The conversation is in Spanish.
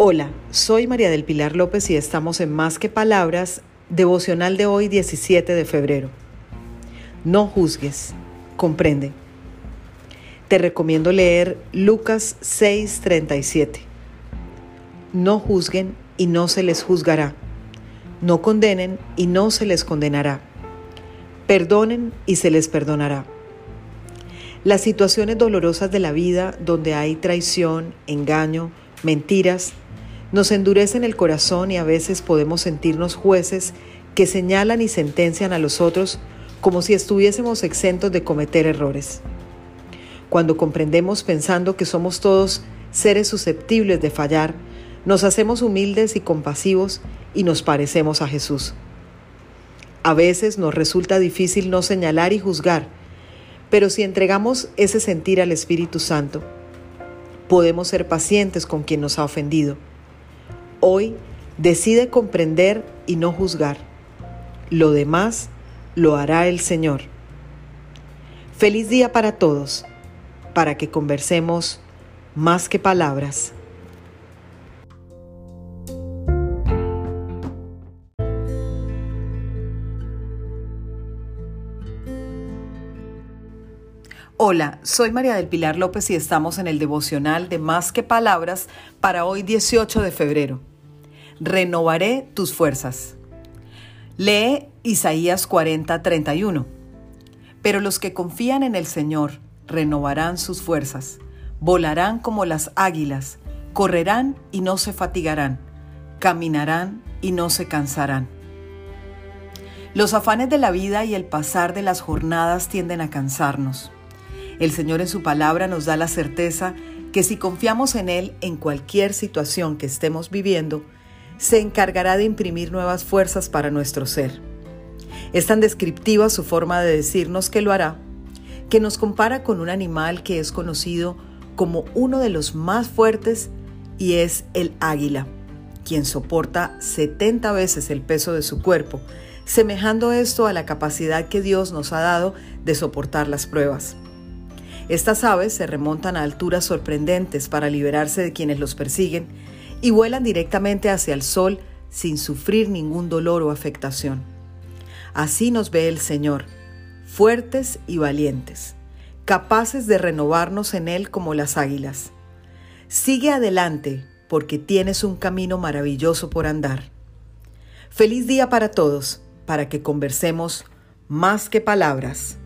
Hola, soy María del Pilar López y estamos en Más que Palabras, devocional de hoy 17 de febrero. No juzgues, comprende. Te recomiendo leer Lucas 6:37. No juzguen y no se les juzgará. No condenen y no se les condenará. Perdonen y se les perdonará. Las situaciones dolorosas de la vida donde hay traición, engaño, mentiras, nos endurecen el corazón y a veces podemos sentirnos jueces que señalan y sentencian a los otros como si estuviésemos exentos de cometer errores. Cuando comprendemos pensando que somos todos seres susceptibles de fallar, nos hacemos humildes y compasivos y nos parecemos a Jesús. A veces nos resulta difícil no señalar y juzgar, pero si entregamos ese sentir al Espíritu Santo, podemos ser pacientes con quien nos ha ofendido Hoy decide comprender y no juzgar. Lo demás lo hará el Señor. Feliz día para todos, para que conversemos más que palabras. Hola, soy María del Pilar López y estamos en el devocional de Más que Palabras para hoy 18 de febrero. Renovaré tus fuerzas. Lee Isaías 40, 31. Pero los que confían en el Señor renovarán sus fuerzas, volarán como las águilas, correrán y no se fatigarán, caminarán y no se cansarán. Los afanes de la vida y el pasar de las jornadas tienden a cansarnos. El Señor en su palabra nos da la certeza que si confiamos en Él en cualquier situación que estemos viviendo, se encargará de imprimir nuevas fuerzas para nuestro ser. Es tan descriptiva su forma de decirnos que lo hará, que nos compara con un animal que es conocido como uno de los más fuertes y es el águila, quien soporta 70 veces el peso de su cuerpo, semejando esto a la capacidad que Dios nos ha dado de soportar las pruebas. Estas aves se remontan a alturas sorprendentes para liberarse de quienes los persiguen y vuelan directamente hacia el sol sin sufrir ningún dolor o afectación. Así nos ve el Señor, fuertes y valientes, capaces de renovarnos en Él como las águilas. Sigue adelante porque tienes un camino maravilloso por andar. Feliz día para todos, para que conversemos más que palabras.